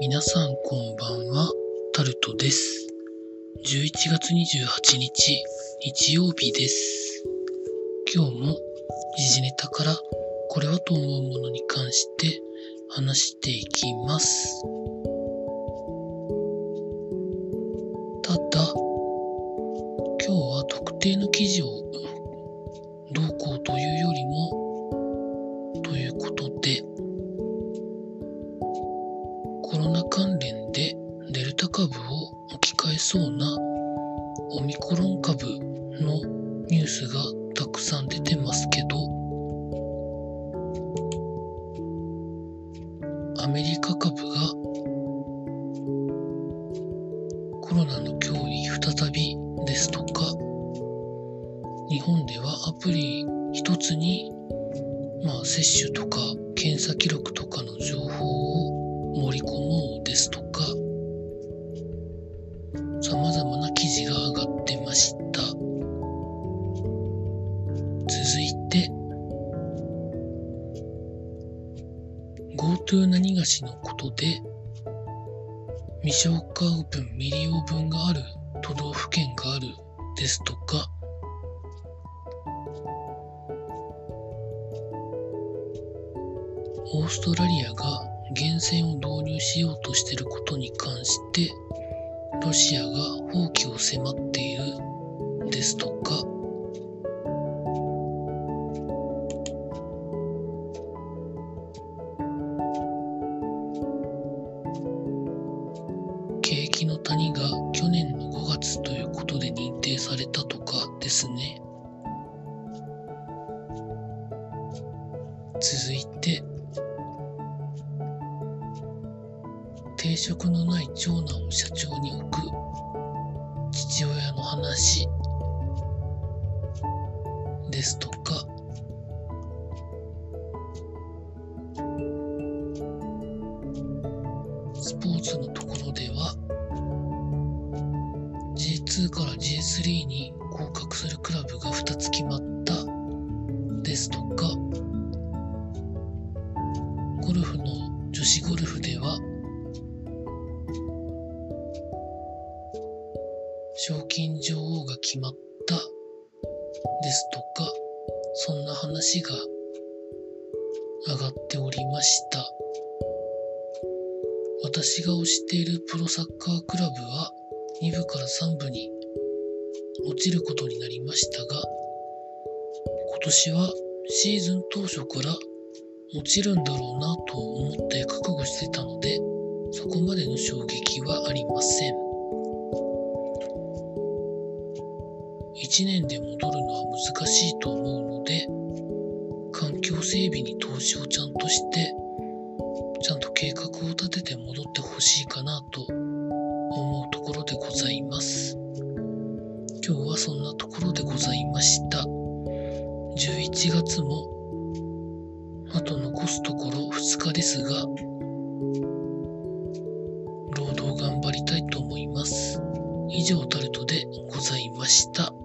皆さんこんばんは、タルトです。11月28日、日曜日です。今日も時事ネタからこれはと思うものに関して話していきます。ただ、今日は特定の記事をどうこうというよりも、ということで、ナ関連でデルタ株を置き換えそうなオミクロン株のニュースがたくさん出てますけどアメリカ株がコロナの脅威再びですとか日本ではアプリ一つにまあ接種とか検査記録とかの情報を盛り込もうですとか様々な記事が上がってました。続いて GoTo 何がしのことで未消化分未利用分がある都道府県があるですとかオーストラリアが源泉を導入しようとしていることに関してロシアが放棄を迫っているですとか。景気の谷が去年の5月ということで認定されたとかですね。続いて定職のない長男を社長に置く。父親の話。ですとか。スポーツのところでは J2 から J3 に降格するクラブが2つ決まった。ですとか。ゴルフの女子ゴルフでは賞金女王が決まった。ですとかそんな話が上がっておりました。私が推しているプロサッカークラブは2部から3部に落ちることになりましたが今年はシーズン当初から落ちるんだろうなと思って覚悟してたのでそこまでの衝撃はありません。1年で戻るのは難しいと思うので環境整備に投資をちゃんとしてちゃんと計画を立てて戻ってほしいかなと思うところでございます。今日はそんなところでございました。11月もあと残すところ2日ですが労働頑張りたいと思います。以上タルトでございました「